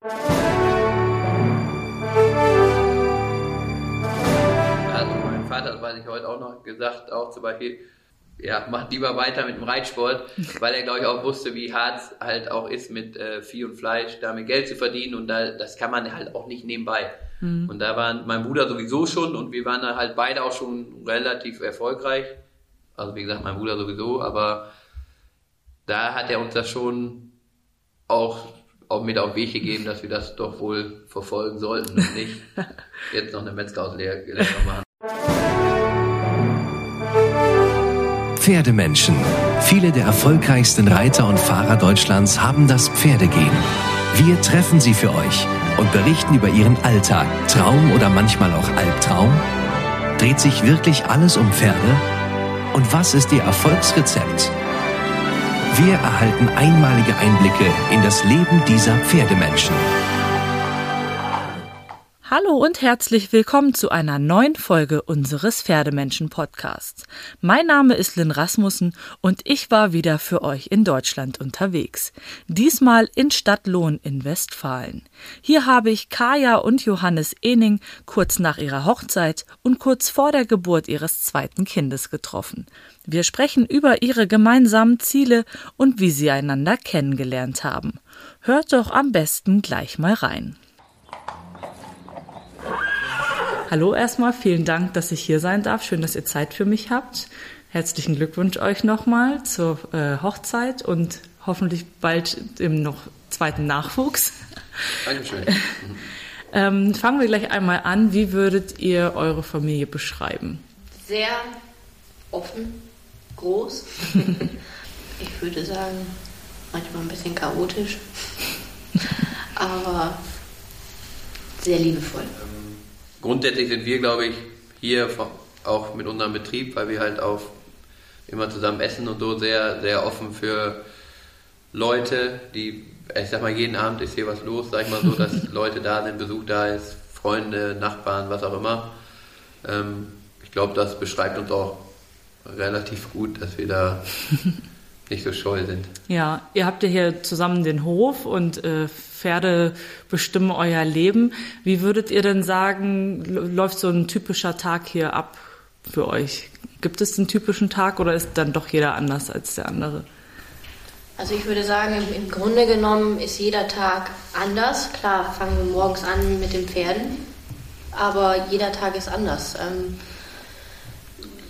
Also mein Vater, das weiß ich heute auch noch, gesagt, auch zum Beispiel, ja, macht lieber weiter mit dem Reitsport, weil er, glaube ich, auch wusste, wie hart es halt auch ist, mit äh, Vieh und Fleisch damit Geld zu verdienen und da, das kann man halt auch nicht nebenbei. Mhm. Und da waren mein Bruder sowieso schon und wir waren da halt beide auch schon relativ erfolgreich. Also wie gesagt, mein Bruder sowieso, aber da hat er uns das schon auch, auch mit auf den Weg gegeben, dass wir das doch wohl verfolgen sollten und nicht jetzt noch eine Metzgerauslehrung machen. Pferdemenschen. Viele der erfolgreichsten Reiter und Fahrer Deutschlands haben das Pferdegehen. Wir treffen sie für euch und berichten über ihren Alltag, Traum oder manchmal auch Albtraum. Dreht sich wirklich alles um Pferde? Und was ist ihr Erfolgsrezept? Wir erhalten einmalige Einblicke in das Leben dieser Pferdemenschen. Hallo und herzlich willkommen zu einer neuen Folge unseres Pferdemenschen Podcasts. Mein Name ist Lynn Rasmussen und ich war wieder für euch in Deutschland unterwegs. Diesmal in Stadtlohn in Westfalen. Hier habe ich Kaya und Johannes Ening kurz nach ihrer Hochzeit und kurz vor der Geburt ihres zweiten Kindes getroffen. Wir sprechen über ihre gemeinsamen Ziele und wie sie einander kennengelernt haben. Hört doch am besten gleich mal rein. Hallo erstmal, vielen Dank, dass ich hier sein darf. Schön, dass ihr Zeit für mich habt. Herzlichen Glückwunsch euch nochmal zur äh, Hochzeit und hoffentlich bald im noch zweiten Nachwuchs. Dankeschön. ähm, fangen wir gleich einmal an. Wie würdet ihr eure Familie beschreiben? Sehr offen, groß. ich würde sagen, manchmal ein bisschen chaotisch, aber sehr liebevoll. Grundsätzlich sind wir, glaube ich, hier auch mit unserem Betrieb, weil wir halt auch immer zusammen essen und so sehr, sehr offen für Leute, die, ich sag mal, jeden Abend ist hier was los, sag ich mal so, dass Leute da sind, Besuch da ist, Freunde, Nachbarn, was auch immer. Ähm, ich glaube, das beschreibt uns auch relativ gut, dass wir da nicht so scheu sind. Ja, ihr habt ja hier zusammen den Hof und äh, Pferde bestimmen euer Leben. Wie würdet ihr denn sagen, läuft so ein typischer Tag hier ab für euch? Gibt es einen typischen Tag oder ist dann doch jeder anders als der andere? Also ich würde sagen, im Grunde genommen ist jeder Tag anders. Klar, fangen wir morgens an mit den Pferden, aber jeder Tag ist anders. Ähm,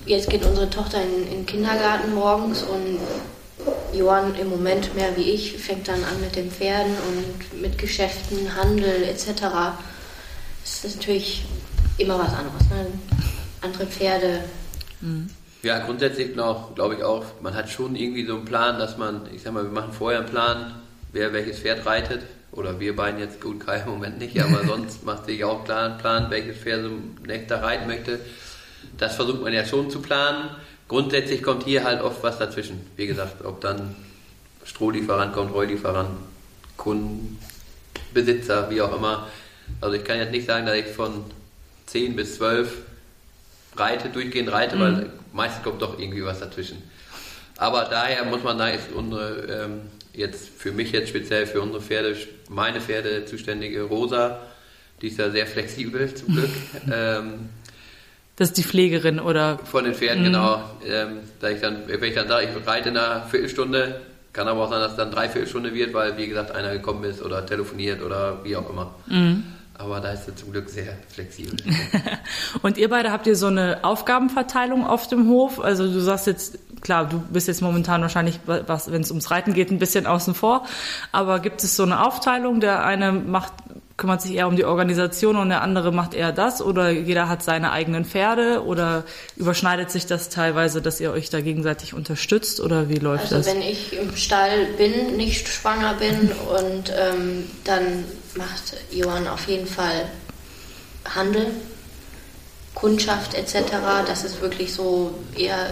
jetzt geht unsere Tochter in, in den Kindergarten morgens und Johann im Moment mehr wie ich fängt dann an mit den Pferden und mit Geschäften, Handel etc. Das ist natürlich immer was anderes. Ne? Andere Pferde. Mhm. Ja, grundsätzlich noch, glaube ich auch, man hat schon irgendwie so einen Plan, dass man, ich sag mal, wir machen vorher einen Plan, wer welches Pferd reitet. Oder wir beiden jetzt, gut, Kai im Moment nicht, aber sonst macht sich auch klar einen Plan, welches Pferd so nächster reiten möchte. Das versucht man ja schon zu planen. Grundsätzlich kommt hier halt oft was dazwischen. Wie gesagt, ob dann Strohlieferant kommt, Heulieferant, Kunden, Besitzer, wie auch immer. Also ich kann jetzt nicht sagen, dass ich von 10 bis 12 reite, durchgehend reite, mhm. weil meistens kommt doch irgendwie was dazwischen. Aber daher muss man sagen, ist unsere, ähm, jetzt für mich jetzt speziell für unsere Pferde, meine Pferde zuständige Rosa, die ist ja sehr flexibel zum Glück. ähm, das ist die Pflegerin oder. Von den Pferden, mhm. genau. Ähm, da ich dann, wenn ich dann sage, ich reite in einer Viertelstunde, kann aber auch sein, dass es dann drei Viertelstunde wird, weil, wie gesagt, einer gekommen ist oder telefoniert oder wie auch immer. Mhm. Aber da ist sie zum Glück sehr flexibel. und ihr beide habt ihr so eine Aufgabenverteilung auf dem Hof? Also du sagst jetzt, klar, du bist jetzt momentan wahrscheinlich, wenn es ums Reiten geht, ein bisschen außen vor. Aber gibt es so eine Aufteilung? Der eine macht kümmert sich eher um die Organisation und der andere macht eher das oder jeder hat seine eigenen Pferde oder überschneidet sich das teilweise, dass ihr euch da gegenseitig unterstützt oder wie läuft also das? Also wenn ich im Stall bin, nicht schwanger bin und ähm, dann macht Johann auf jeden Fall Handel, Kundschaft etc. Das ist wirklich so eher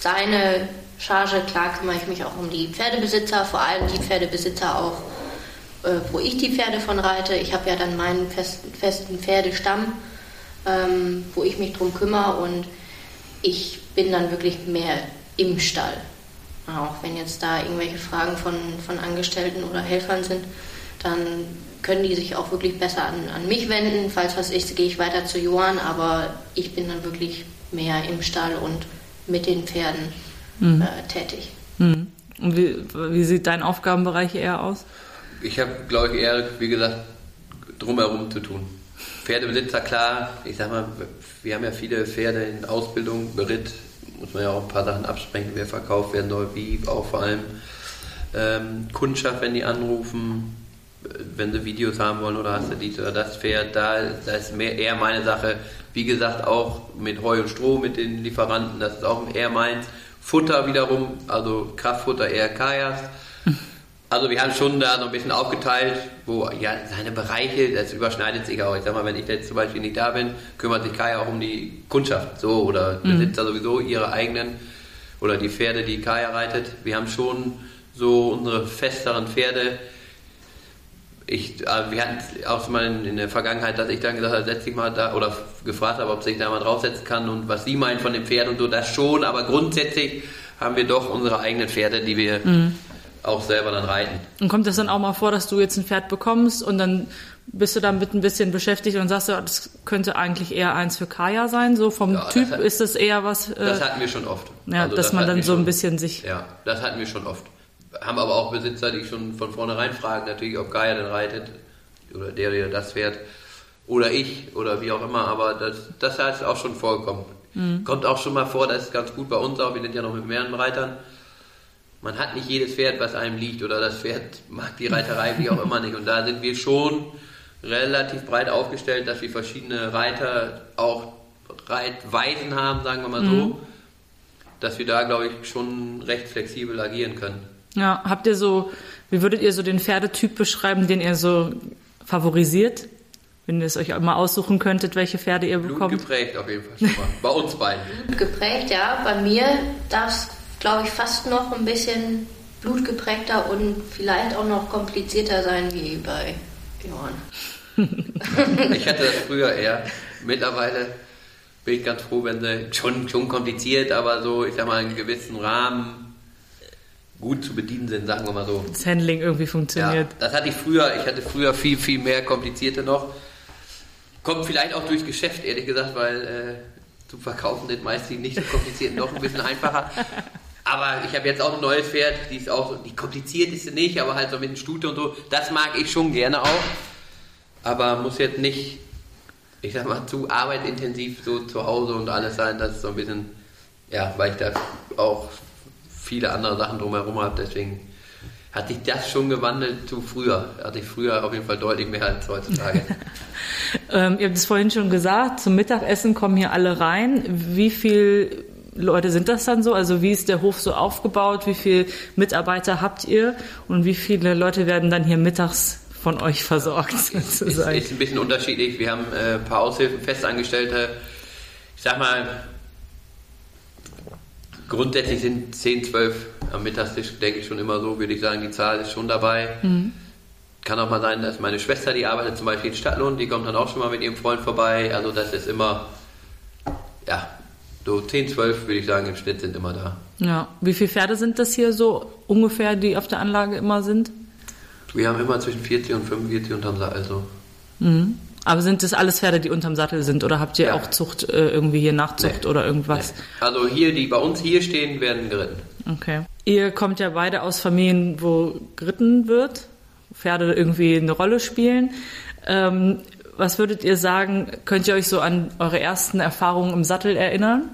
seine Charge. Klar kümmere ich mich auch um die Pferdebesitzer, vor allem die Pferdebesitzer auch wo ich die Pferde von reite. Ich habe ja dann meinen festen, festen Pferdestamm, ähm, wo ich mich drum kümmere und ich bin dann wirklich mehr im Stall. Auch wenn jetzt da irgendwelche Fragen von, von Angestellten oder Helfern sind, dann können die sich auch wirklich besser an, an mich wenden. Falls was ist, gehe ich weiter zu Johann, aber ich bin dann wirklich mehr im Stall und mit den Pferden mhm. äh, tätig. Mhm. Und wie, wie, sieht dein Aufgabenbereich eher aus? Ich habe, glaube ich, eher, wie gesagt, drumherum zu tun. Pferdebesitzer, klar, ich sag mal, wir haben ja viele Pferde in Ausbildung, Beritt, muss man ja auch ein paar Sachen absprechen, wer verkauft werden soll, wie, auch vor allem ähm, Kundschaft, wenn die anrufen, wenn sie Videos haben wollen oder hast du dies oder das Pferd, da, da ist mehr, eher meine Sache. Wie gesagt, auch mit Heu und Stroh, mit den Lieferanten, das ist auch eher meins. Futter wiederum, also Kraftfutter eher Kajas. Also wir haben schon da noch ein bisschen aufgeteilt, wo ja seine Bereiche, das überschneidet sich auch. Ich sag mal, wenn ich jetzt zum Beispiel nicht da bin, kümmert sich Kaya auch um die Kundschaft, so oder mhm. besitzt da sowieso ihre eigenen oder die Pferde, die Kaya reitet. Wir haben schon so unsere festeren Pferde. Ich, äh, wir hatten auch mal in, in, der Vergangenheit, dass ich dann gesagt habe, setz dich mal da oder gefragt habe, ob sich da mal draufsetzen kann und was sie meinen von dem Pferd und so, das schon, aber grundsätzlich haben wir doch unsere eigenen Pferde, die wir mhm. Auch selber dann reiten. Und kommt das dann auch mal vor, dass du jetzt ein Pferd bekommst und dann bist du damit ein bisschen beschäftigt und sagst, ja, das könnte eigentlich eher eins für Kaya sein, so vom ja, Typ hat, ist das eher was. Äh, das hatten wir schon oft. Ja, also dass man dann so ein bisschen sich. Ja, das hatten wir schon oft haben aber auch Besitzer, die schon von vornherein fragen, natürlich, ob Gaia denn reitet oder der, der das fährt oder ich oder wie auch immer, aber das, das ist auch schon vorgekommen. Mhm. Kommt auch schon mal vor, das ist ganz gut bei uns auch, wir sind ja noch mit mehreren Reitern. Man hat nicht jedes Pferd, was einem liegt oder das Pferd mag die Reiterei wie auch immer nicht und da sind wir schon relativ breit aufgestellt, dass wir verschiedene Reiter auch Reitweisen haben, sagen wir mal so, mhm. dass wir da, glaube ich, schon recht flexibel agieren können. Ja, habt ihr so, wie würdet ihr so den Pferdetyp beschreiben, den ihr so favorisiert? Wenn ihr es euch mal aussuchen könntet, welche Pferde ihr bekommt? Blut geprägt auf jeden Fall schon mal. Bei uns beiden. Blut geprägt, ja. Bei mir darf es, glaube ich, fast noch ein bisschen blutgeprägter und vielleicht auch noch komplizierter sein wie bei Johann. ich hatte das früher eher. Mittlerweile bin ich ganz froh, wenn sie schon, schon kompliziert, aber so, ich sag mal, einen gewissen Rahmen gut zu bedienen sind, sagen wir mal so. Das Handling irgendwie funktioniert. Ja, das hatte ich früher, ich hatte früher viel, viel mehr komplizierte noch. Kommt vielleicht auch durchs Geschäft, ehrlich gesagt, weil äh, zu verkaufen sind meist die nicht so kompliziert noch ein bisschen einfacher. Aber ich habe jetzt auch ein neues Pferd, die ist auch, die kompliziert ist sie nicht, aber halt so mit den Stute und so, das mag ich schon gerne auch. Aber muss jetzt nicht, ich sag mal, zu arbeitintensiv so zu Hause und alles sein, das ist so ein bisschen, ja, weil ich da auch viele andere Sachen drumherum habe. Deswegen hat sich das schon gewandelt zu früher. Hatte ich früher auf jeden Fall deutlich mehr als heutzutage. ähm, ihr habt es vorhin schon gesagt, zum Mittagessen kommen hier alle rein. Wie viele Leute sind das dann so? Also wie ist der Hof so aufgebaut? Wie viele Mitarbeiter habt ihr? Und wie viele Leute werden dann hier mittags von euch versorgt? Sozusagen? Ist, ist ein bisschen unterschiedlich. Wir haben äh, ein paar Aushilfen, Festangestellte. Ich sag mal, Grundsätzlich sind 10, 12 am Mittagstisch, denke ich schon immer so, würde ich sagen, die Zahl ist schon dabei. Mhm. Kann auch mal sein, dass meine Schwester, die arbeitet zum Beispiel in Stadtlohn, die kommt dann auch schon mal mit ihrem Freund vorbei. Also das ist immer, ja, so 10, 12 würde ich sagen, im Schnitt sind immer da. Ja, wie viele Pferde sind das hier so ungefähr, die auf der Anlage immer sind? Wir haben immer zwischen 40 und 45 unterm Sattel. Also. Mhm. Aber sind das alles Pferde, die unterm Sattel sind oder habt ihr ja. auch Zucht äh, irgendwie hier Nachzucht nee. oder irgendwas? Nee. Also hier, die bei uns hier stehen, werden geritten. Okay. Ihr kommt ja beide aus Familien, wo geritten wird, Pferde irgendwie eine Rolle spielen. Ähm, was würdet ihr sagen, könnt ihr euch so an eure ersten Erfahrungen im Sattel erinnern?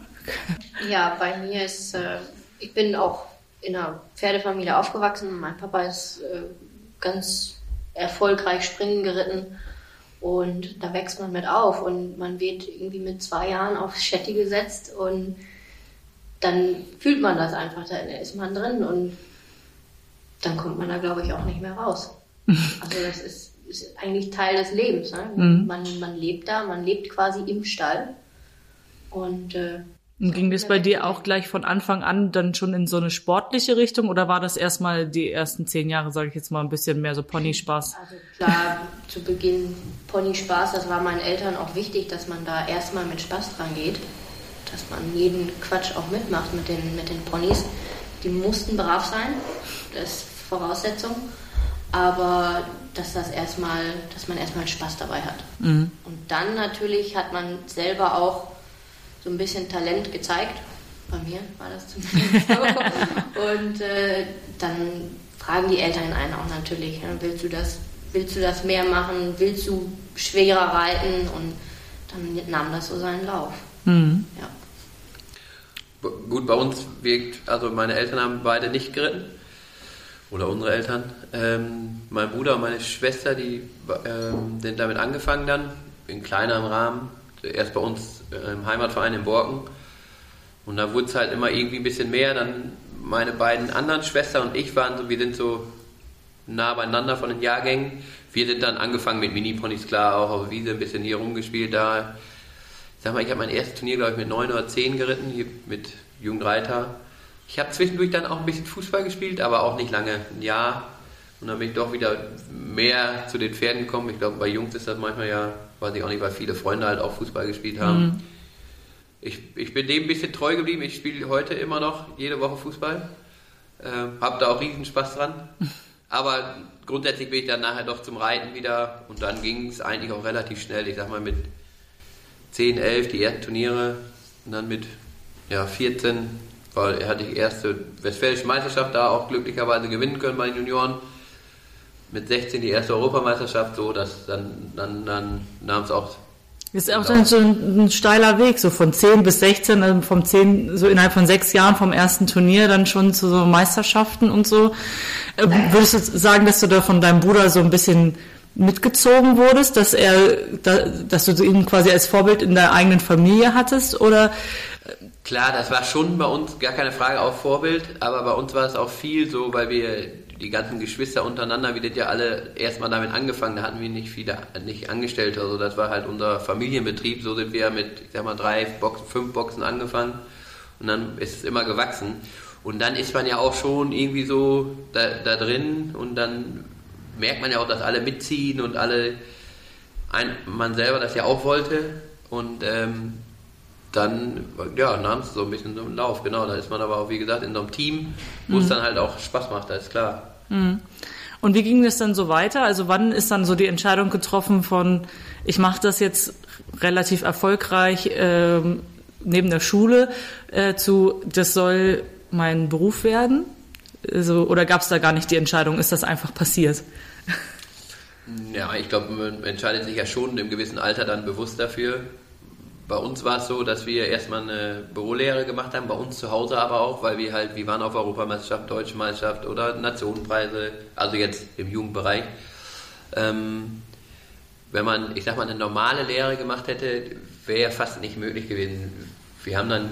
Ja, bei mir ist, äh, ich bin auch in einer Pferdefamilie aufgewachsen. Mein Papa ist äh, ganz erfolgreich springen geritten und da wächst man mit auf und man wird irgendwie mit zwei Jahren aufs Shetty gesetzt und dann fühlt man das einfach, da ist man drin und dann kommt man da, glaube ich, auch nicht mehr raus. Also das ist, ist eigentlich Teil des Lebens. Ne? Mhm. Man, man lebt da, man lebt quasi im Stall und äh, und ging das bei dir auch gleich von Anfang an dann schon in so eine sportliche Richtung oder war das erstmal die ersten zehn Jahre, sage ich jetzt mal, ein bisschen mehr so Pony-Spaß? Also klar, zu Beginn Pony-Spaß, das war meinen Eltern auch wichtig, dass man da erstmal mit Spaß dran geht, dass man jeden Quatsch auch mitmacht mit den, mit den Ponys. Die mussten brav sein, das ist Voraussetzung. Aber dass das erstmal, dass man erstmal Spaß dabei hat. Mhm. Und dann natürlich hat man selber auch so ein bisschen Talent gezeigt. Bei mir war das zumindest so. Und äh, dann fragen die Eltern einen auch natürlich, ja, willst du das, willst du das mehr machen, willst du schwerer reiten? Und dann nahm das so seinen Lauf. Mhm. Ja. Gut, bei uns wirkt, also meine Eltern haben beide nicht geritten. Oder unsere Eltern. Ähm, mein Bruder und meine Schwester, die ähm, sind damit angefangen dann, in kleinerem Rahmen. Erst bei uns äh, im Heimatverein in Borken. Und da wurde es halt immer irgendwie ein bisschen mehr. Dann meine beiden anderen Schwestern und ich waren so, wir sind so nah beieinander von den Jahrgängen. Wir sind dann angefangen mit Mini-Ponys, klar, auch auf Wiese ein bisschen hier rumgespielt. Da, ich sag mal, ich habe mein erstes Turnier, glaube ich, mit 9 oder 10 geritten, hier mit Jugendreiter. Ich habe zwischendurch dann auch ein bisschen Fußball gespielt, aber auch nicht lange, ein Jahr. Und dann bin ich doch wieder mehr zu den Pferden gekommen. Ich glaube, bei Jungs ist das manchmal ja, weiß ich auch nicht, weil viele Freunde halt auch Fußball gespielt haben. Mhm. Ich, ich bin dem ein bisschen treu geblieben. Ich spiele heute immer noch jede Woche Fußball. Ähm, hab da auch riesen Spaß dran. Aber grundsätzlich bin ich dann nachher doch zum Reiten wieder und dann ging es eigentlich auch relativ schnell. Ich sag mal mit 10, 11 die ersten Turniere und dann mit ja, 14 weil hatte ich erste Westfälische Meisterschaft da auch glücklicherweise gewinnen können bei den Junioren. Mit 16 die erste Europameisterschaft, so dass dann, dann, dann nahm es auch Ist auch dann so ein, ein steiler Weg, so von 10 bis 16, also vom 10, so innerhalb von sechs Jahren vom ersten Turnier dann schon zu so Meisterschaften und so. Äh, Würdest du sagen, dass du da von deinem Bruder so ein bisschen mitgezogen wurdest, dass er, da, dass du ihn quasi als Vorbild in der eigenen Familie hattest oder Klar, das war schon bei uns gar keine Frage auch Vorbild, aber bei uns war es auch viel so, weil wir die ganzen Geschwister untereinander, wir sind ja alle erstmal damit angefangen, da hatten wir nicht viele, nicht Angestellte, also das war halt unser Familienbetrieb, so sind wir mit, ich sag mal, drei Boxen, fünf Boxen angefangen und dann ist es immer gewachsen. Und dann ist man ja auch schon irgendwie so da, da drin und dann merkt man ja auch, dass alle mitziehen und alle, ein, man selber das ja auch wollte. Und ähm, dann ja, nahm es so ein bisschen so einen Lauf, genau. Da ist man aber auch, wie gesagt, in so einem Team, wo es dann halt auch Spaß macht, das ist klar. Und wie ging das dann so weiter? Also wann ist dann so die Entscheidung getroffen von, ich mache das jetzt relativ erfolgreich ähm, neben der Schule äh, zu, das soll mein Beruf werden? Also, oder gab es da gar nicht die Entscheidung? Ist das einfach passiert? Ja, ich glaube, man entscheidet sich ja schon im gewissen Alter dann bewusst dafür. Bei uns war es so, dass wir erstmal eine Bürolehre gemacht haben, bei uns zu Hause aber auch, weil wir halt, wir waren auf Europameisterschaft, Deutsche Meisterschaft oder Nationenpreise, also jetzt im Jugendbereich. Ähm, wenn man, ich sag mal, eine normale Lehre gemacht hätte, wäre ja fast nicht möglich gewesen. Wir haben dann,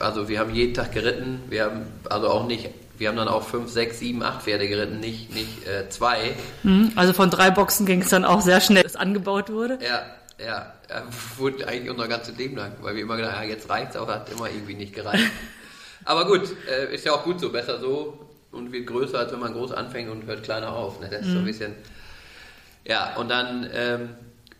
also wir haben jeden Tag geritten, wir haben also auch nicht, wir haben dann auch fünf, sechs, sieben, acht Pferde geritten, nicht, nicht äh, zwei. Hm? Also von drei Boxen ging es dann auch sehr schnell, dass angebaut wurde. Ja, ja, wurde eigentlich unser ganzes Leben lang, weil wir immer gedacht haben, ja, jetzt reicht's, aber hat immer irgendwie nicht gereicht. aber gut, äh, ist ja auch gut so, besser so und wird größer, als wenn man groß anfängt und hört kleiner auf. Ne? Das ist so ein bisschen. Ja, und dann ähm,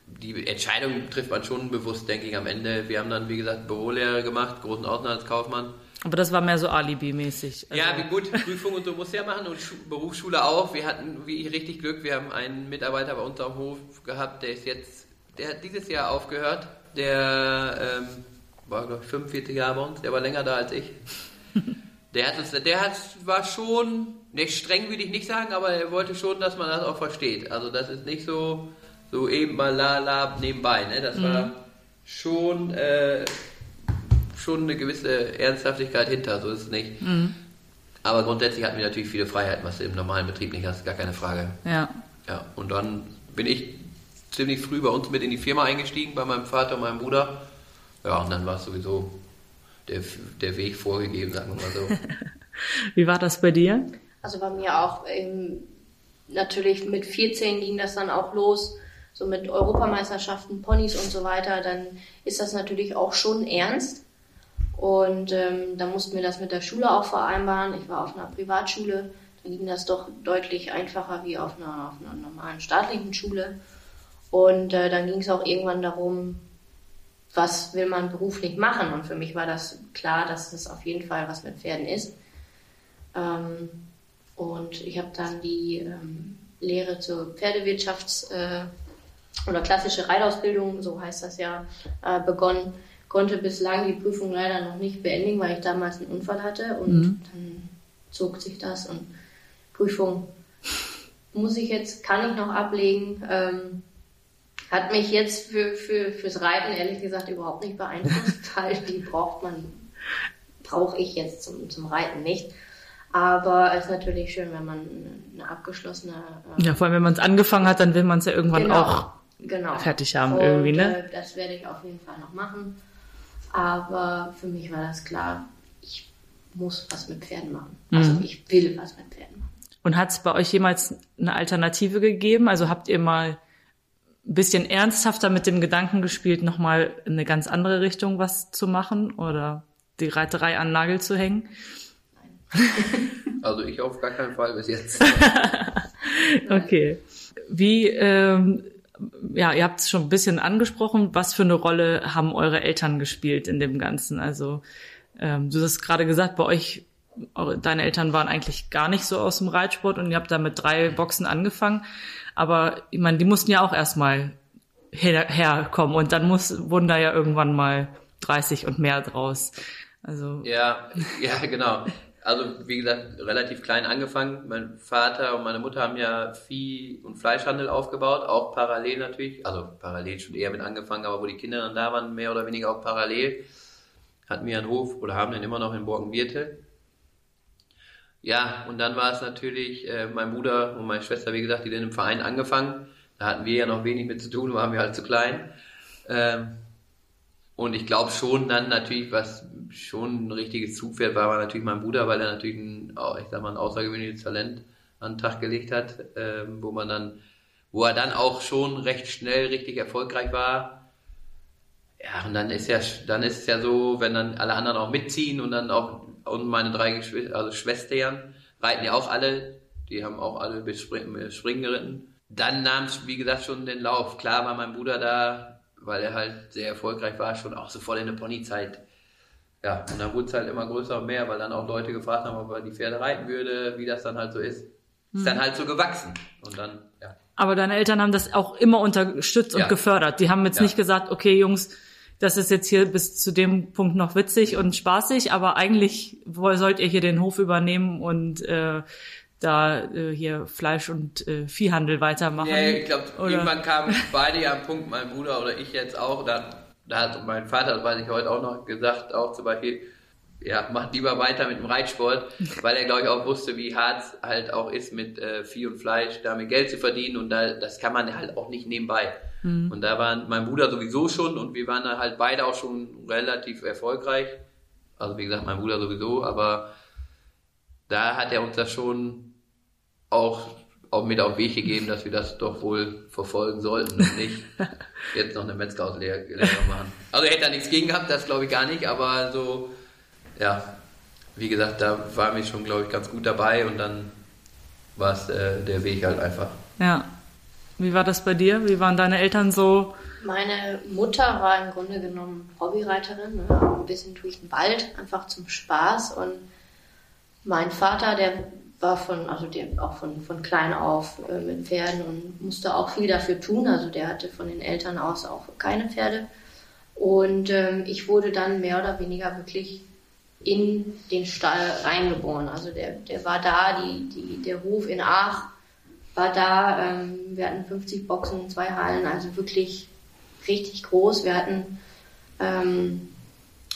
die Entscheidung trifft man schon bewusst, denke ich, am Ende. Wir haben dann, wie gesagt, Bürolehre gemacht, großen Außenhandelskaufmann. Aber das war mehr so Alibi-mäßig. Also, Ja, wie gut, Prüfung und so muss ja machen und Schu Berufsschule auch. Wir hatten wie richtig Glück, wir haben einen Mitarbeiter bei uns am Hof gehabt, der ist jetzt, der hat dieses Jahr aufgehört. Der ähm, war, glaube ich, 45 Jahre bei uns, der war länger da als ich. Der hat uns, der hat, war schon, nicht streng würde ich nicht sagen, aber er wollte schon, dass man das auch versteht. Also das ist nicht so, so eben mal la la nebenbei, ne? Das war schon, äh, schon eine gewisse Ernsthaftigkeit hinter, so ist es nicht. Aber grundsätzlich hatten wir natürlich viele Freiheiten, was du im normalen Betrieb nicht hast, gar keine Frage. ja. Ja, und dann bin ich ziemlich früh bei uns mit in die Firma eingestiegen, bei meinem Vater und meinem Bruder. Ja, und dann war es sowieso der, der Weg vorgegeben, sagen wir mal so. Wie war das bei dir? Also bei mir auch ähm, natürlich mit 14 ging das dann auch los, so mit Europameisterschaften, Ponys und so weiter. Dann ist das natürlich auch schon ernst. Und ähm, da mussten wir das mit der Schule auch vereinbaren. Ich war auf einer Privatschule, da ging das doch deutlich einfacher wie auf einer, auf einer normalen staatlichen Schule. Und äh, dann ging es auch irgendwann darum, was will man beruflich machen. Und für mich war das klar, dass das auf jeden Fall was mit Pferden ist. Ähm, und ich habe dann die ähm, Lehre zur Pferdewirtschafts- äh, oder klassische Reitausbildung, so heißt das ja, äh, begonnen. Konnte bislang die Prüfung leider noch nicht beendigen, weil ich damals einen Unfall hatte und mhm. dann zog sich das und Prüfung muss ich jetzt, kann ich noch ablegen. Ähm, hat mich jetzt für, für, fürs Reiten ehrlich gesagt überhaupt nicht beeinflusst, weil die braucht man, brauche ich jetzt zum, zum Reiten nicht. Aber es ist natürlich schön, wenn man eine abgeschlossene. Äh, ja, vor allem, wenn man es angefangen hat, dann will man es ja irgendwann genau, auch genau. fertig haben, Und, irgendwie, ne? Äh, das werde ich auf jeden Fall noch machen. Aber für mich war das klar, ich muss was mit Pferden machen. Also mhm. ich will was mit Pferden machen. Und hat es bei euch jemals eine Alternative gegeben? Also habt ihr mal ein bisschen ernsthafter mit dem Gedanken gespielt, nochmal in eine ganz andere Richtung was zu machen oder die Reiterei an Nagel zu hängen? Also ich auf gar keinen Fall bis jetzt. okay. Wie, ähm, ja, ihr habt es schon ein bisschen angesprochen, was für eine Rolle haben eure Eltern gespielt in dem Ganzen? Also ähm, du hast gerade gesagt, bei euch, deine Eltern waren eigentlich gar nicht so aus dem Reitsport und ihr habt da mit drei Boxen angefangen. Aber ich meine, die mussten ja auch erstmal her herkommen und dann muss, wurden da ja irgendwann mal 30 und mehr draus. Also ja, ja, genau. Also wie gesagt, relativ klein angefangen. Mein Vater und meine Mutter haben ja Vieh- und Fleischhandel aufgebaut, auch parallel natürlich. Also parallel schon eher mit angefangen, aber wo die Kinder dann da waren, mehr oder weniger auch parallel. Hatten wir einen Hof oder haben den immer noch in Borkenbirtel. Ja, und dann war es natürlich äh, mein Bruder und meine Schwester, wie gesagt, die dann im Verein angefangen. Da hatten wir ja noch wenig mit zu tun, waren wir halt zu klein. Ähm, und ich glaube schon dann natürlich, was schon ein richtiges Zugpferd war, war natürlich mein Bruder, weil er natürlich ein, ich sag mal, ein außergewöhnliches Talent an den Tag gelegt hat, ähm, wo man dann, wo er dann auch schon recht schnell richtig erfolgreich war. Ja, und dann ist ja, dann ist es ja so, wenn dann alle anderen auch mitziehen und dann auch, und meine drei Geschwister, also Schwestern, reiten ja auch alle, die haben auch alle bis Springen, Springen geritten. Dann nahm es, wie gesagt, schon den Lauf. Klar war mein Bruder da, weil er halt sehr erfolgreich war, schon auch sofort in der Ponyzeit. Ja, und dann wurde es halt immer größer und mehr, weil dann auch Leute gefragt haben, ob er die Pferde reiten würde, wie das dann halt so ist. Ist hm. dann halt so gewachsen. Und dann, ja. Aber deine Eltern haben das auch immer unterstützt und ja. gefördert. Die haben jetzt ja. nicht gesagt, okay, Jungs, das ist jetzt hier bis zu dem Punkt noch witzig und spaßig, aber eigentlich sollt ihr hier den Hof übernehmen und äh, da äh, hier Fleisch- und äh, Viehhandel weitermachen? Ja, ich glaube, irgendwann kamen beide ja am Punkt, mein Bruder oder ich jetzt auch, da, da hat mein Vater, das weiß ich heute auch noch, gesagt, auch zum Beispiel, ja, macht lieber weiter mit dem Reitsport, weil er, glaube ich, auch wusste, wie hart es halt auch ist, mit äh, Vieh und Fleisch damit Geld zu verdienen und da, das kann man halt auch nicht nebenbei. Mhm. Und da waren mein Bruder sowieso schon und wir waren da halt beide auch schon relativ erfolgreich. Also wie gesagt, mein Bruder sowieso, aber da hat er uns das schon auch, auch mit auf den Weg gegeben, dass wir das doch wohl verfolgen sollten und nicht jetzt noch eine Metzgerauslehrung machen. Also er hätte da nichts gegen gehabt, das glaube ich gar nicht, aber so, ja, wie gesagt, da waren wir schon, glaube ich, ganz gut dabei und dann war es äh, der Weg halt einfach. Ja. Wie war das bei dir? Wie waren deine Eltern so? Meine Mutter war im Grunde genommen Hobbyreiterin, ne? ein bisschen durch den Wald, einfach zum Spaß. Und mein Vater, der war von, also der auch von, von klein auf äh, mit Pferden und musste auch viel dafür tun. Also der hatte von den Eltern aus auch keine Pferde. Und ähm, ich wurde dann mehr oder weniger wirklich in den Stall reingeboren. Also der, der war da, die, die, der Hof in Aach war da. Ähm, wir hatten 50 Boxen, zwei Hallen, also wirklich richtig groß. Wir hatten ähm,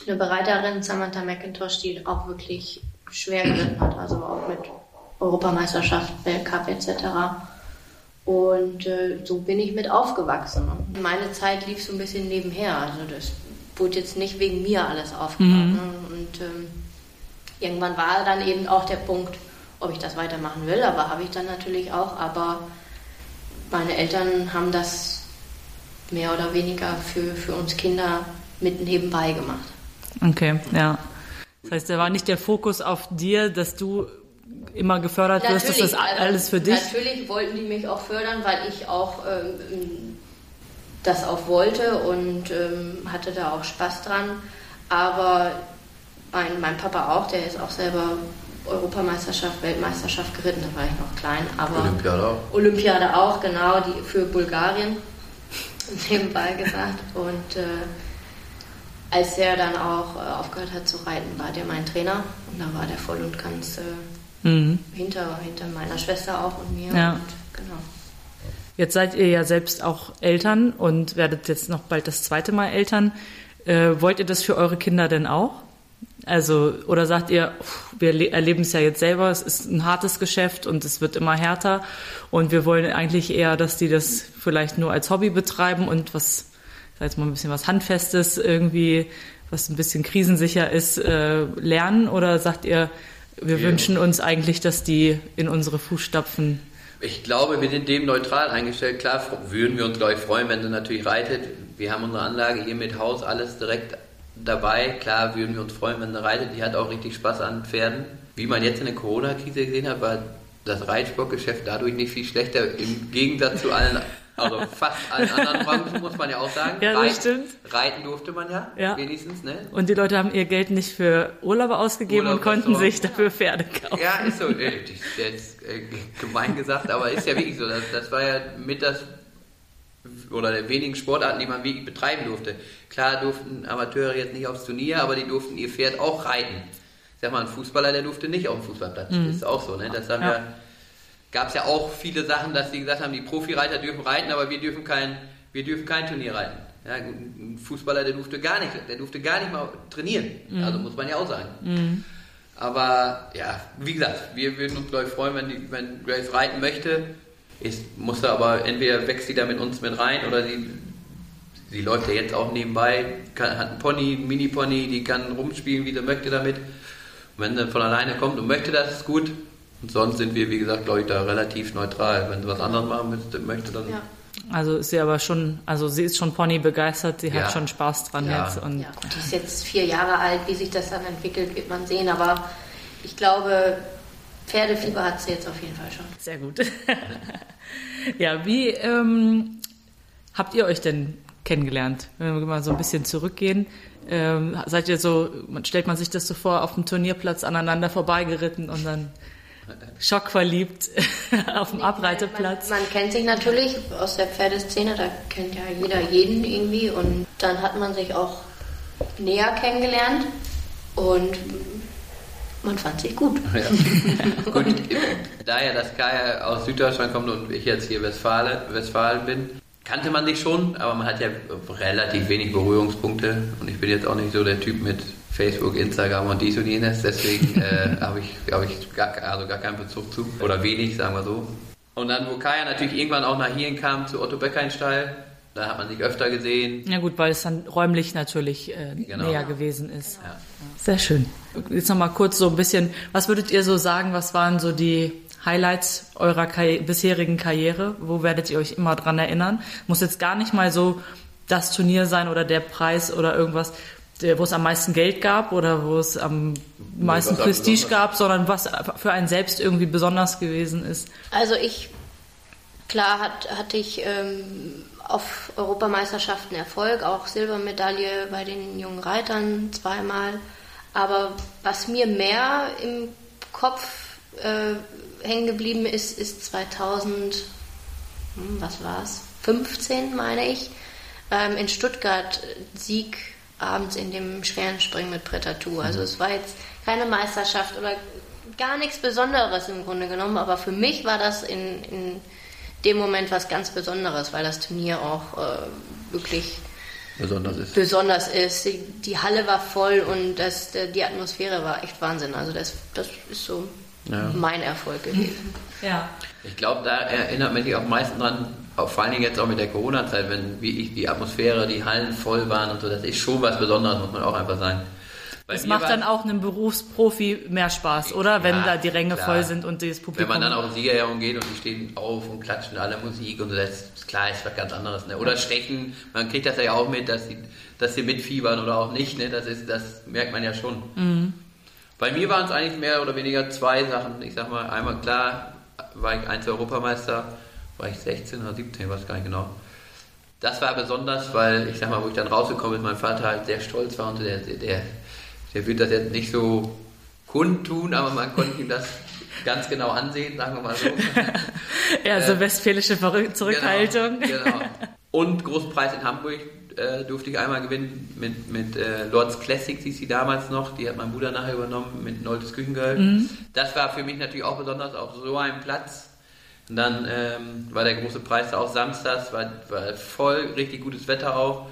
eine Bereiterin, Samantha McIntosh, die auch wirklich schwer geritten hat, also auch mit Europameisterschaft, Weltcup etc. Und äh, so bin ich mit aufgewachsen. Und meine Zeit lief so ein bisschen nebenher. Also das wurde jetzt nicht wegen mir alles aufgebaut. Mhm. Ne? Und ähm, irgendwann war dann eben auch der Punkt, ob ich das weitermachen will, aber habe ich dann natürlich auch. Aber meine Eltern haben das mehr oder weniger für, für uns Kinder mit nebenbei gemacht. Okay, ja. Das heißt, da war nicht der Fokus auf dir, dass du immer gefördert natürlich, wirst, ist das alles für dich? Natürlich wollten die mich auch fördern, weil ich auch ähm, das auch wollte und ähm, hatte da auch Spaß dran. Aber mein, mein Papa auch, der ist auch selber Europameisterschaft, Weltmeisterschaft geritten, da war ich noch klein, aber Olympiade auch. Olympiade auch, genau, die für Bulgarien, nebenbei gesagt. Und äh, als er dann auch äh, aufgehört hat zu reiten, war der mein Trainer und da war der voll und ganz äh, Mhm. hinter, hinter meiner Schwester auch und mir. Ja. Und, genau. Jetzt seid ihr ja selbst auch Eltern und werdet jetzt noch bald das zweite Mal Eltern. Äh, wollt ihr das für eure Kinder denn auch? Also, oder sagt ihr, wir le- erleben es ja jetzt selber, es ist ein hartes Geschäft und es wird immer härter und wir wollen eigentlich eher, dass die das vielleicht nur als Hobby betreiben und was, sag jetzt mal ein bisschen was Handfestes irgendwie, was ein bisschen krisensicher ist, äh, lernen? Oder sagt ihr, wir Wir- wünschen uns eigentlich, dass die in unsere Fußstapfen Ich glaube, wir sind dem neutral eingestellt. Klar würden wir uns, glaube ich, freuen, wenn sie natürlich reitet. Wir haben unsere Anlage hier mit Haus, alles direkt dabei. Klar würden wir uns freuen, wenn sie reitet. Die hat auch richtig Spaß an Pferden. Wie man jetzt in der Corona-Krise gesehen hat, war das Reitsportgeschäft dadurch nicht viel schlechter. Im Gegensatz zu allen, also fast allen anderen Branchen, muss man ja auch sagen. Ja, das Reit- stimmt. Reiten durfte man ja, Ja. wenigstens, ne? Und die Leute haben ihr Geld nicht für Urlaube ausgegeben Urlaub und konnten besorgt. sich dafür Pferde kaufen. Ja, ist so. äh, jetzt äh, gemein gesagt, aber ist ja wirklich so. Das, das war ja mit das oder der wenigen Sportarten, die man wirklich betreiben durfte. Klar durften Amateure jetzt nicht aufs Turnier, aber die durften ihr Pferd auch reiten. Ich sag mal, ein Fußballer, der durfte nicht auf dem Fußballplatz. Das ist auch so. Ne? Das haben Ja. ja. gab es ja auch viele Sachen, dass die gesagt haben, die Profireiter dürfen reiten, aber wir dürfen kein, wir dürfen kein Turnier reiten. Ja, ein Fußballer, der durfte gar nicht, der durfte gar nicht mal trainieren. Also muss man ja auch sagen. Aber ja, wie gesagt, wir würden uns, glaube ich, freuen, wenn, die, wenn Grace reiten möchte. Ist, muss er aber entweder wächst sie da mit uns mit rein oder sie, sie läuft ja jetzt auch nebenbei, kann, hat einen Pony, einen Mini-Pony, die kann rumspielen, wie sie möchte damit. Und wenn sie von alleine kommt und möchte, das ist gut. Und sonst sind wir, wie gesagt, glaube ich, da relativ neutral. Wenn sie was anderes machen müsste, möchte, dann Ja. Also ist sie aber schon, also sie ist schon Pony begeistert, sie Ja. hat schon Spaß dran Ja. jetzt. Und Ja, gut, die ist jetzt vier Jahre alt, wie sich das dann entwickelt, wird man sehen, aber ich glaube, Pferdefieber hat sie jetzt auf jeden Fall schon. Sehr gut. ja, wie ähm, habt ihr euch denn kennengelernt? Wenn wir mal so ein bisschen zurückgehen. Ähm, seid ihr so, stellt man sich das so vor, auf dem Turnierplatz aneinander vorbeigeritten und dann schockverliebt auf dem Abreiteplatz? Man, man kennt sich natürlich aus der Pferdeszene, da kennt ja jeder jeden irgendwie und dann hat man sich auch näher kennengelernt und man fand sich gut. Ja. Gut, da ja das Kaya aus Süddeutschland kommt und ich jetzt hier Westfale, Westfalen bin, kannte man sich schon, aber man hat ja relativ wenig Berührungspunkte und ich bin jetzt auch nicht so der Typ mit Facebook, Instagram und dies und jenes, deswegen äh, habe ich, hab ich gar, also gar keinen Bezug zu oder wenig, sagen wir so. Und dann, wo Kaya natürlich irgendwann auch nach hierhin kam, zu Otto Beckeinstall, da hat man sich öfter gesehen. Ja gut, weil es dann räumlich natürlich äh, Genau. näher gewesen ist. Ja. Sehr schön. Jetzt nochmal kurz so ein bisschen, was würdet ihr so sagen, was waren so die Highlights eurer Karri bisherigen Karriere? Wo werdet ihr euch immer dran erinnern? Muss jetzt gar nicht mal so das Turnier sein oder der Preis oder irgendwas, wo es am meisten Geld gab oder wo es am meisten was Prestige gab, sondern was für einen selbst irgendwie besonders gewesen ist. Also ich, klar hat, hatte ich ähm, auf Europameisterschaften Erfolg, auch Silbermedaille bei den jungen Reitern zweimal. Aber was mir mehr im Kopf äh, hängen geblieben ist, ist 2000, hm, was war's? 15 meine ich, ähm, in Stuttgart äh, Sieg abends in dem schweren Springen mit Pretatur. Also es war jetzt keine Meisterschaft oder gar nichts Besonderes im Grunde genommen, aber für mich war das in, in dem Moment was ganz Besonderes, weil das Turnier auch äh, wirklich Besonders ist. besonders ist. Die, Halle war voll und das, die Atmosphäre war echt Wahnsinn. Also das, das ist so Ja. mein Erfolg gewesen. Ja. Ich glaube, da erinnert man sich auch am meisten dran, auch vor allen Dingen jetzt auch mit der Corona-Zeit, wenn wie ich die Atmosphäre, die Hallen voll waren und so, das ist schon was Besonderes, muss man auch einfach sagen. Mir macht war- dann auch einem Berufsprofi mehr Spaß, oder? Wenn Ja, da die Ränge klar. voll sind und das Wenn Publikum. man dann auch Siegerjahrung geht und die stehen auf und klatschen alle Musik und so, das ist klar, ist was ganz anderes. Ne? Oder Stechen, man kriegt das ja auch mit, dass sie, dass sie mitfiebern oder auch nicht, ne? das, ist, das merkt man ja schon. Mhm. Bei mir waren es eigentlich mehr oder weniger zwei Sachen. Ich sag mal, einmal klar, war ich Einzel-Europameister, war ich 16 oder 17, weiß gar nicht genau. Das war besonders, weil ich sag mal, wo ich dann rausgekommen bin, mein Vater halt sehr stolz war und der, der, der wird das jetzt nicht so kundtun, aber man konnte ihm das ganz genau ansehen, sagen wir mal so. Eher so westfälische Verrück- Zurückhaltung. Genau, genau. Und großen Preis in Hamburg äh, durfte ich einmal gewinnen mit, mit äh, Lords Classics, hieß sie damals noch. Die hat mein Bruder nachher übernommen mit Noltes Küchengirl. Das war für mich natürlich auch besonders auf so einem Platz. Und dann ähm, war der große Preis auch samstags, war, war voll, richtig gutes Wetter auch.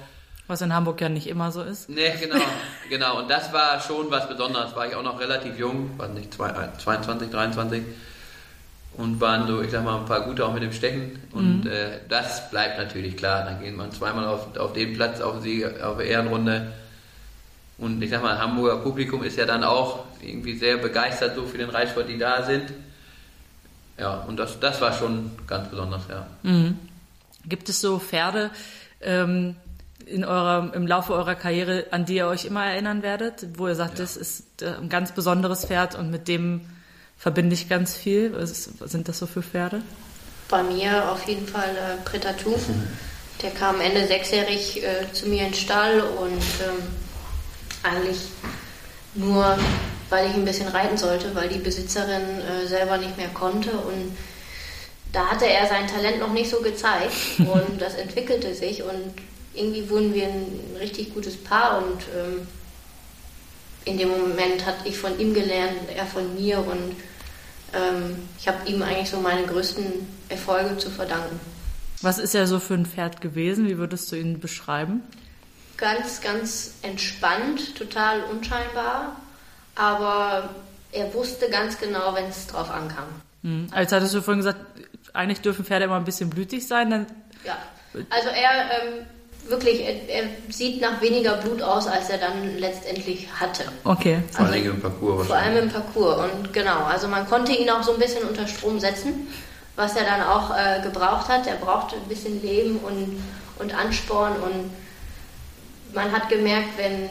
Was in Hamburg ja nicht immer so ist. Ne, genau, genau. Und das war schon was Besonderes. War ich auch noch relativ jung, war nicht zwei- äh, 22, 23. Und waren so, ich sag mal, ein paar gute auch mit dem Stechen. Und äh, das bleibt natürlich klar. Dann geht man zweimal auf, auf den Platz, auf die auf die Ehrenrunde. Und ich sag mal, Hamburger Publikum ist ja dann auch irgendwie sehr begeistert so für den Reitsport, die da sind. Ja, und das, das war schon ganz besonders, ja. Gibt es so Pferde ähm, in eurer, im Laufe eurer Karriere, an die ihr euch immer erinnern werdet, wo ihr sagt, das ist äh, ein ganz besonderes Pferd und mit dem verbinde ich ganz viel? Was, sind das so für Pferde? Bei mir auf jeden Fall äh, Pretatou. Der kam Ende sechsjährig äh, zu mir in den Stall und ähm, eigentlich nur, weil ich ein bisschen reiten sollte, weil die Besitzerin äh, selber nicht mehr konnte und da hatte er sein Talent noch nicht so gezeigt und das entwickelte sich und irgendwie wurden wir ein richtig gutes Paar und ähm, in dem Moment hatte ich von ihm gelernt, er von mir und ähm, ich habe ihm eigentlich so meine größten Erfolge zu verdanken. Was ist er so für ein Pferd gewesen? Wie würdest du ihn beschreiben? Ganz, ganz entspannt, total unscheinbar, aber er wusste ganz genau, wenn es drauf ankam. Hm. Als hattest du vorhin gesagt, eigentlich dürfen Pferde immer ein bisschen blütig sein, dann Ja, also er ähm, wirklich, er, er sieht nach weniger Blut aus, als er dann letztendlich hatte. okay. Vor allem im Parcours Vor allem im Parcours. Und genau, also man konnte ihn auch so ein bisschen unter Strom setzen, was er dann auch äh, gebraucht hat. Er brauchte ein bisschen Leben und, und Ansporn und man hat gemerkt, wenn,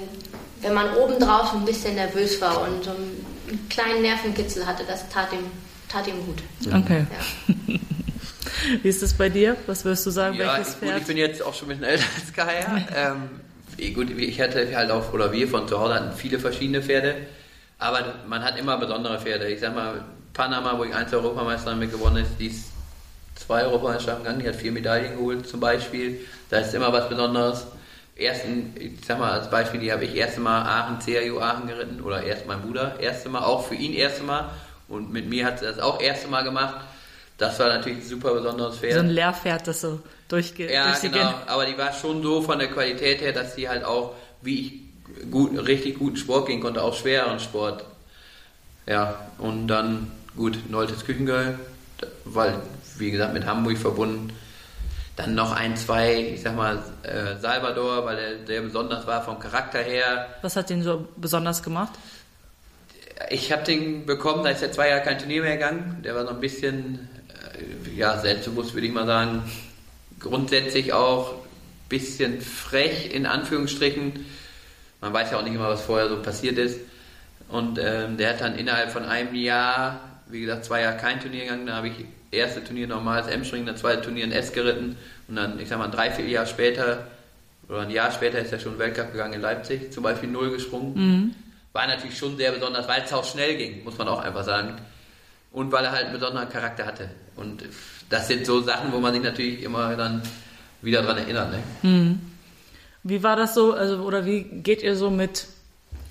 wenn man obendrauf ein bisschen nervös war und so einen kleinen Nervenkitzel hatte, das tat ihm, tat ihm gut. Okay. Ja. Wie ist das bei dir? Was würdest du sagen, Ja, welches ich, gut, Pferd? ich bin jetzt auch schon ein bisschen älter als Kaya. ähm, gut, ich hatte halt auch, oder wir von zu Hause hatten viele verschiedene Pferde, aber man hat immer besondere Pferde. Ich sag mal, Panama, wo ich eins Europameister mit gewonnen ist, die ist zwei Europameisterschaften gegangen, die hat vier Medaillen geholt zum Beispiel. Da ist immer was Besonderes. Ersten, ich sag mal als Beispiel, die habe ich erste Mal Aachen, CRU Aachen geritten, oder erst mein Bruder, erste Mal, auch für ihn erste Mal. Und mit mir hat sie das auch erste Mal gemacht. Das war natürlich ein super besonderes Pferd. so ein Lehrpferd, das so durchgeht. Ja, durch genau. Gen- Aber die war schon so von der Qualität her, dass sie halt auch, wie ich, gut, richtig guten Sport gehen konnte, auch schwereren Sport. Ja, und dann, gut, Noltes Küchengirl, weil, wie gesagt, mit Hamburg verbunden. Dann noch ein, zwei, ich sag mal, äh, Salvador, weil der sehr besonders war vom Charakter her. Was hat den so besonders gemacht? Ich habe den bekommen, da ist ja zwei Jahre kein Turnier mehr gegangen. Der war noch ein bisschen, ja, selbstbewusst würde ich mal sagen. Grundsätzlich auch ein bisschen frech, in Anführungsstrichen. Man weiß ja auch nicht immer, was vorher so passiert ist. Und ähm, der hat dann innerhalb von einem Jahr, wie gesagt, zwei Jahre kein Turnier gegangen. Da habe ich erste Turnier normales M-Springen, das zweite Turnier in S geritten. Und dann, ich sag mal, drei, vier Jahre später, oder ein Jahr später ist er schon Weltcup gegangen in Leipzig, zum Beispiel Null gesprungen. War natürlich schon sehr besonders, weil es auch schnell ging, muss man auch einfach sagen. Und weil er halt einen besonderen Charakter hatte. Und das sind so Sachen, wo man sich natürlich immer dann wieder dran erinnert. Ne? Wie war das so, also oder wie geht ihr so mit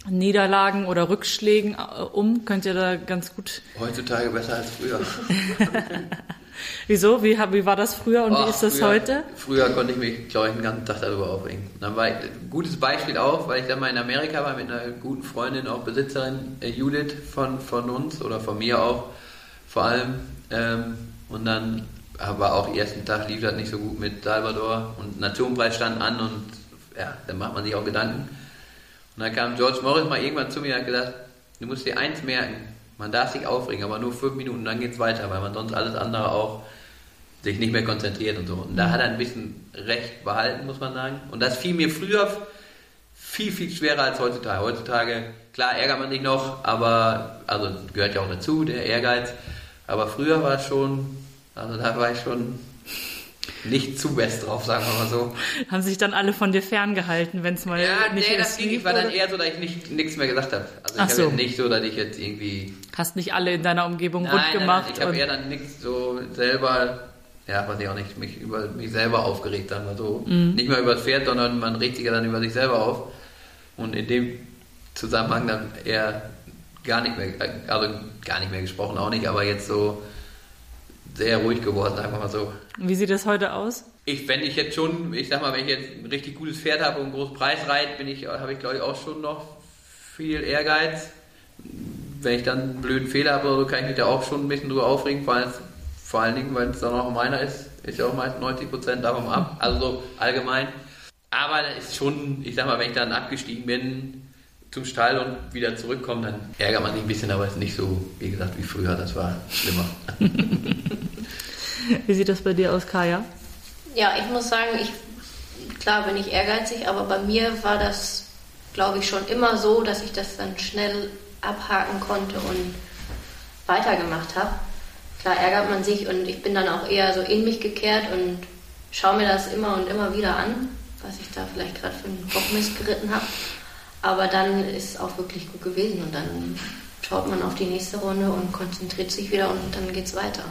Niederlagen oder Rückschlägen äh, um? Könnt ihr da ganz gut. Heutzutage besser als früher. Wieso? Wie, wie war das früher und wie Ach, ist das früher, heute? Früher konnte ich mich, glaube ich, den ganzen Tag darüber aufregen. Dann war ich, ein gutes Beispiel auch, weil ich dann mal in Amerika war mit einer guten Freundin, auch Besitzerin, äh, Judith von, von uns oder von mir auch vor allem. Ähm, und dann aber auch ersten Tag lief das nicht so gut mit Salvador und Nationenpreis stand an und ja, dann macht man sich auch Gedanken. Und dann kam George Morris mal irgendwann zu mir und hat gesagt, du musst dir eins merken, man darf sich aufregen, aber nur fünf Minuten, dann geht's weiter, weil man sonst alles andere auch sich nicht mehr konzentriert und so. Und da hat er ein bisschen recht behalten, muss man sagen. Und das fiel mir früher viel, viel schwerer als heutzutage. Heutzutage, klar, ärgert man sich noch, aber, also gehört ja auch dazu, der Ehrgeiz. Aber früher war es schon, also da war ich schon nicht zu best drauf, sagen wir mal so. Haben sich dann alle von dir ferngehalten, wenn es mal Ja, nicht nee, das ging. Ich war dann eher so, dass ich nicht, nichts mehr gesagt habe. Also ich Ach habe so. nicht so, dass ich jetzt irgendwie Hast nicht alle in deiner Umgebung Nein, rund nein, nein, gemacht. ich habe eher dann nichts so selber, ja, weiß ich auch nicht, mich über mich selber aufgeregt, sagen wir so. Mhm. Nicht mal über das Pferd, sondern man regt sich ja dann über sich selber auf. Und in dem Zusammenhang dann eher gar nicht mehr, also gar nicht mehr gesprochen, auch nicht, aber jetzt so sehr ruhig geworden, einfach mal so. Wie sieht das heute aus? Ich, wenn ich jetzt schon, ich sag mal, wenn ich jetzt ein richtig gutes Pferd habe und einen großen Preis reite, bin ich, habe ich glaube ich auch schon noch viel Ehrgeiz. Wenn ich dann einen blöden Fehler habe oder so, kann ich mich da auch schon ein bisschen drüber aufregen, vor, allem, vor allen Dingen, weil es dann auch meiner ist, ist ja auch meist 90 Prozent davon ab, also so allgemein. Aber das ist schon, ich sag mal, wenn ich dann abgestiegen bin zum Stall und wieder zurückkomme, dann ärgert man sich ein bisschen, aber es ist nicht so, wie gesagt, wie früher, das war schlimmer. Wie sieht das bei dir aus, Kaya? Ja, ich muss sagen, ich, klar bin ich ehrgeizig, aber bei mir war das, glaube ich, schon immer so, dass ich das dann schnell abhaken konnte und weitergemacht habe. Klar ärgert man sich und ich bin dann auch eher so in mich gekehrt und schaue mir das immer und immer wieder an, was ich da vielleicht gerade für einen Bockmist geritten habe. Aber dann ist es auch wirklich gut gewesen und dann schaut man auf die nächste Runde und konzentriert sich wieder und dann geht's weiter.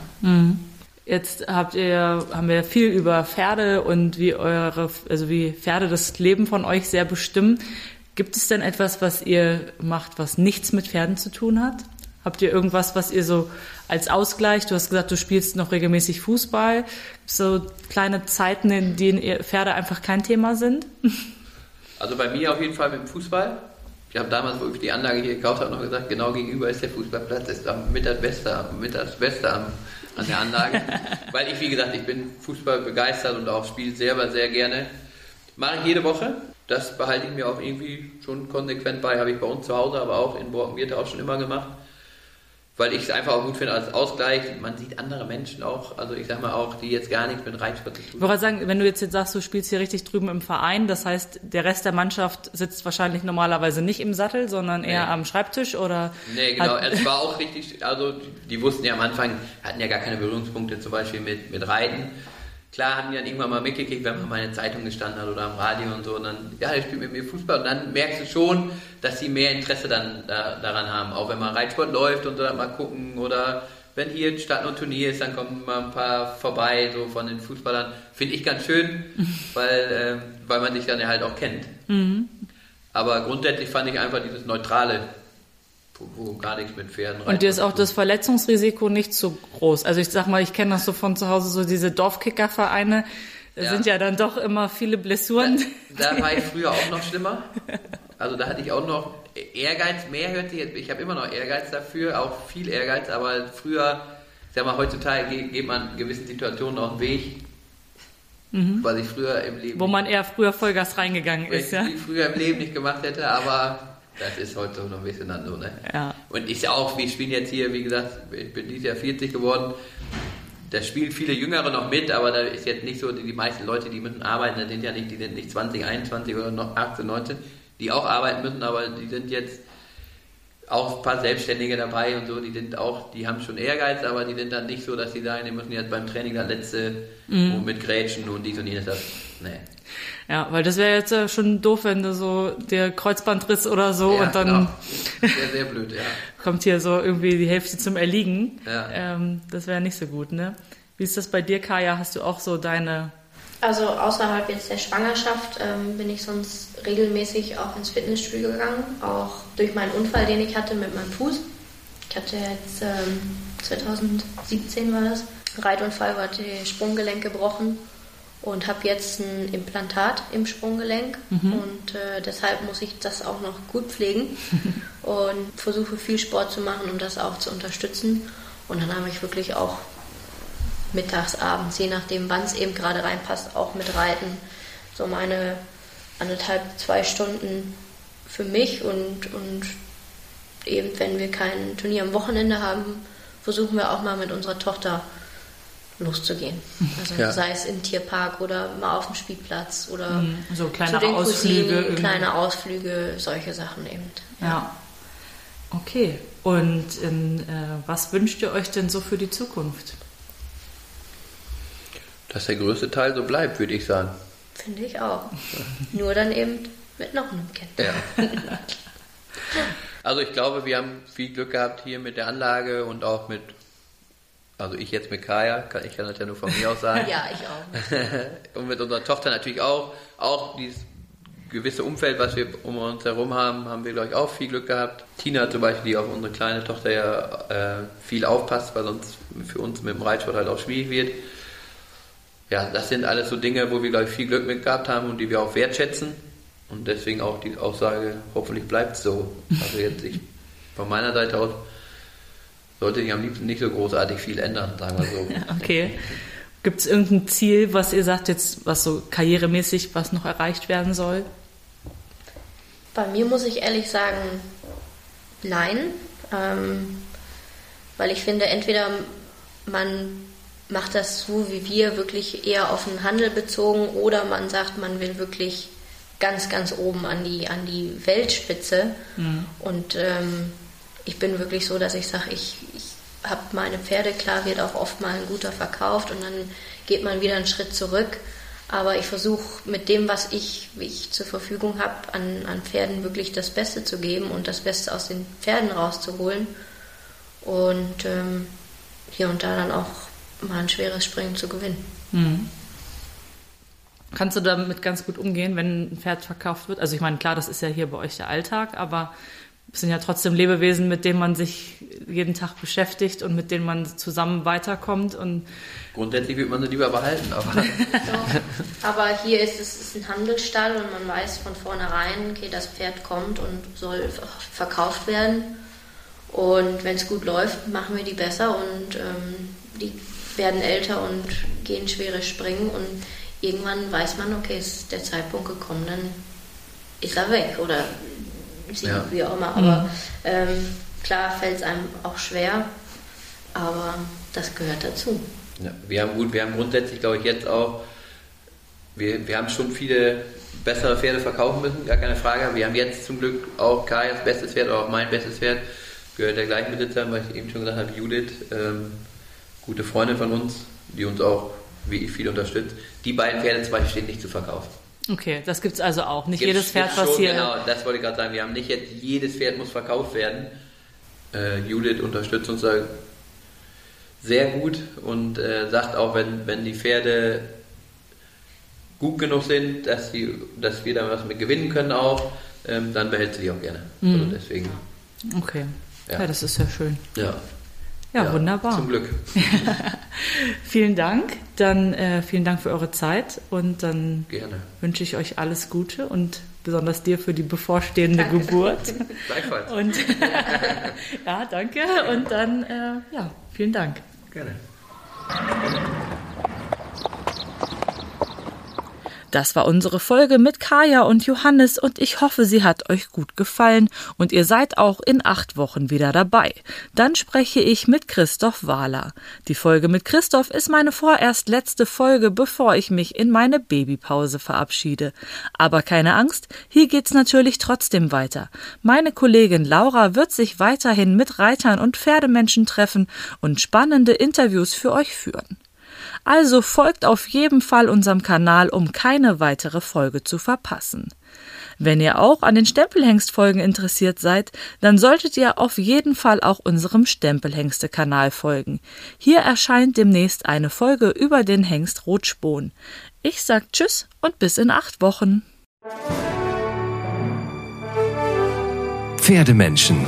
Jetzt habt ihr, haben wir viel über Pferde und wie eure, also wie Pferde das Leben von euch sehr bestimmen. Gibt es denn etwas, was ihr macht, was nichts mit Pferden zu tun hat? Habt ihr irgendwas, was ihr so als Ausgleich, du hast gesagt, du spielst noch regelmäßig Fußball, so kleine Zeiten, in denen Pferde einfach kein Thema sind? Also bei mir auf jeden Fall mit dem Fußball. Ich habe damals, wo ich die Anlage hier gekauft habe, noch gesagt, genau gegenüber ist der Fußballplatz, ist am mit das Beste, am- mit das Beste am, an der Anlage. Weil ich, wie gesagt, ich bin Fußball begeistert und auch spiele selber sehr gerne. Mache ich jede Woche. Das behalte ich mir auch irgendwie schon konsequent bei. Habe ich bei uns zu Hause, aber auch in Borkenwirte auch schon immer gemacht. Weil ich es einfach auch gut finde als Ausgleich. Man sieht andere Menschen auch, also ich sag mal auch, die jetzt gar nichts mit Reitsport zu tun Ich wollte sagen, wenn du jetzt, jetzt sagst, du spielst hier richtig drüben im Verein, das heißt, der Rest der Mannschaft sitzt wahrscheinlich normalerweise nicht im Sattel, sondern eher Nee. am Schreibtisch oder Nee, genau. hat- Es war auch richtig, also die- die wussten ja am Anfang, hatten ja gar keine Berührungspunkte zum Beispiel mit, mit Reiten. Klar haben die dann irgendwann mal mitgekriegt, wenn man mal in der Zeitung gestanden hat oder am Radio und so. Und dann, ja, der spielt mit mir Fußball. Und dann merkst du schon, dass sie mehr Interesse dann da, daran haben. Auch wenn mal Reitsport läuft und so dann mal gucken. Oder wenn hier Stadt und Turnier ist, dann kommen mal ein paar vorbei, so von den Fußballern. Finde ich ganz schön, weil, ähm, weil man sich dann ja halt auch kennt. Aber grundsätzlich fand ich einfach dieses Neutrale, wo, gar nichts mit Pferden Und dir ist auch das Verletzungsrisiko nicht so groß. Also ich sag mal, ich kenne das so von zu Hause, so diese Dorfkickervereine, da Ja. sind ja dann doch immer viele Blessuren. Da, da war ich früher auch noch schlimmer. Also da hatte ich auch noch Ehrgeiz, mehr hört sich jetzt, ich habe immer noch Ehrgeiz dafür, auch viel Ehrgeiz, aber früher, ich sag mal, heutzutage ge- geht man in gewissen Situationen auch einen Weg, was ich früher im Leben, Mhm. wo man eher früher Vollgas reingegangen ist, ja. ich früher im Leben nicht gemacht hätte, aber das ist heute so noch ein bisschen dann so, ne? Ja. Und ja auch, wir spielen jetzt hier, wie gesagt, ich bin dieses Jahr 40 geworden. Da spielen viele Jüngere noch mit, aber da ist jetzt nicht so, die, die meisten Leute, die müssen arbeiten, das sind ja nicht, die sind nicht 20, 21 oder noch 18, 19, die auch arbeiten müssen, aber die sind jetzt auch ein paar Selbstständige dabei und so, die sind auch, die haben schon Ehrgeiz, aber die sind dann nicht so, dass sie sagen, die müssen jetzt beim Training das letzte Mhm. und mit Grätschen und dies und jenes, das, nee. Ja, weil das wäre jetzt äh, schon doof, wenn du so der Kreuzbandriss oder so Ja, und dann genau. Sehr, sehr blöd, ja. kommt hier so irgendwie die Hälfte zum Erliegen. Ja. Ähm, das wäre nicht so gut, ne? Wie ist das bei dir, Kaya? Hast du auch so deine Also außerhalb jetzt der Schwangerschaft ähm, bin ich sonst regelmäßig auch ins Fitnessstudio gegangen, auch durch meinen Unfall, den ich hatte mit meinem Fuß. Ich hatte jetzt ähm, 2017 war das, Reitunfall, hatte ich Sprunggelenk gebrochen und habe jetzt ein Implantat im Sprunggelenk und äh, deshalb muss ich das auch noch gut pflegen und versuche viel Sport zu machen, um das auch zu unterstützen. Und dann habe ich wirklich auch mittags, abends, je nachdem, wann es eben gerade reinpasst, auch mit Reiten. So meine anderthalb, zwei Stunden für mich und, und eben, wenn wir kein Turnier am Wochenende haben, versuchen wir auch mal mit unserer Tochter loszugehen. Also Ja. sei es im Tierpark oder mal auf dem Spielplatz oder so zu kleine den Ausflüge? Cousinen, kleine Ausflüge, solche Sachen eben. Ja. Okay. Und in, äh, was wünscht ihr euch denn so für die Zukunft? Dass der größte Teil so bleibt, würde ich sagen. Finde ich auch. Nur dann eben mit noch einem Kind. Ja. also ich glaube, wir haben viel Glück gehabt hier mit der Anlage und auch mit, also ich jetzt mit Kaya, ich kann das ja nur von mir aus sagen. ja, ich auch. und mit unserer Tochter natürlich auch. Auch dieses gewisse Umfeld, was wir um uns herum haben, haben wir, glaube ich, auch viel Glück gehabt. Tina zum Beispiel, die auf unsere kleine Tochter ja äh, viel aufpasst, weil sonst für uns mit dem Reitsport halt auch schwierig wird. Ja, das sind alles so Dinge, wo wir, glaube ich, viel Glück mit gehabt haben und die wir auch wertschätzen. Und deswegen auch die Aussage, hoffentlich bleibt es so. Also jetzt ich, von meiner Seite aus sollte ich am liebsten nicht so großartig viel ändern, sagen wir so. okay. Gibt es irgendein Ziel, was ihr sagt, jetzt, was so karrieremäßig, was noch erreicht werden soll? Bei mir muss ich ehrlich sagen, nein. Ähm, weil ich finde, entweder man macht das so wie wir, wirklich eher auf den Handel bezogen, oder man sagt, man will wirklich ganz, ganz oben an die, an die Weltspitze. Mhm. Und ähm, ich bin wirklich so, dass ich sage, ich, ich habe meine Pferde, klar wird auch oft mal ein guter verkauft und dann geht man wieder einen Schritt zurück. Aber ich versuche mit dem, was ich, ich zur Verfügung habe, an, an Pferden wirklich das Beste zu geben und das Beste aus den Pferden rauszuholen. Und ähm, hier und da dann auch mal ein schweres Springen zu gewinnen. Mhm. Kannst du damit ganz gut umgehen, wenn ein Pferd verkauft wird? Also ich meine, klar, das ist ja hier bei euch der Alltag, aber es sind ja trotzdem Lebewesen, mit denen man sich jeden Tag beschäftigt und mit denen man zusammen weiterkommt. Und Grundsätzlich würde man sie lieber behalten. Aber, so, aber hier ist es ist ein Handelsstall und man weiß von vornherein, okay, das Pferd kommt und soll verkauft werden. Und wenn es gut läuft, machen wir die besser und ähm, die werden älter und gehen schwere Springen und irgendwann weiß man, okay, ist der Zeitpunkt gekommen, dann ist er weg oder sie, ja. wie auch immer. Aber mhm. ähm, klar fällt es einem auch schwer, aber das gehört dazu. Ja, wir haben gut, wir haben grundsätzlich, glaube ich, jetzt auch, wir, wir haben schon viele bessere Pferde verkaufen müssen, gar keine Frage. Wir haben jetzt zum Glück auch Kajas bestes Pferd, oder auch mein bestes Pferd, gehört der gleichen Besitzer, weil ich eben schon gesagt habe, Judith, ähm, gute Freundin von uns, die uns auch, wie ich, viel unterstützt. Die beiden Pferde zum Beispiel stehen nicht zu verkaufen. Okay, das gibt es also auch. Nicht gibt's, jedes Pferd, was hier. Genau, das wollte ich gerade sagen. Wir haben nicht jetzt jedes Pferd muss verkauft werden. Äh, Judith unterstützt uns da sehr gut und äh, sagt auch, wenn, wenn die Pferde gut genug sind, dass, die, dass wir da was mit gewinnen können auch, ähm, dann behält sie die auch gerne. Mhm. Also deswegen. Okay. Ja. ja. das ist ja schön. Ja. Ja, ja, wunderbar. Zum Glück. vielen Dank. Dann äh, vielen Dank für eure Zeit und dann Gerne. wünsche ich euch alles Gute und besonders dir für die bevorstehende danke. Geburt. Gleichfalls. Und ja, danke. Und dann äh, ja, vielen Dank. Gerne. Das war unsere Folge mit Kaya und Johannes und ich hoffe, sie hat euch gut gefallen und ihr seid auch in acht Wochen wieder dabei. Dann spreche ich mit Christoph Wahler. Die Folge mit Christoph ist meine vorerst letzte Folge, bevor ich mich in meine Babypause verabschiede. Aber keine Angst, hier geht's natürlich trotzdem weiter. Meine Kollegin Laura wird sich weiterhin mit Reitern und Pferdemenschen treffen und spannende Interviews für euch führen. Also folgt auf jeden Fall unserem Kanal, um keine weitere Folge zu verpassen. Wenn ihr auch an den Stempelhengstfolgen interessiert seid, dann solltet ihr auf jeden Fall auch unserem Stempelhengste-Kanal folgen. Hier erscheint demnächst eine Folge über den Hengst Rotspon. Ich sag Tschüss und bis in acht Wochen. Pferdemenschen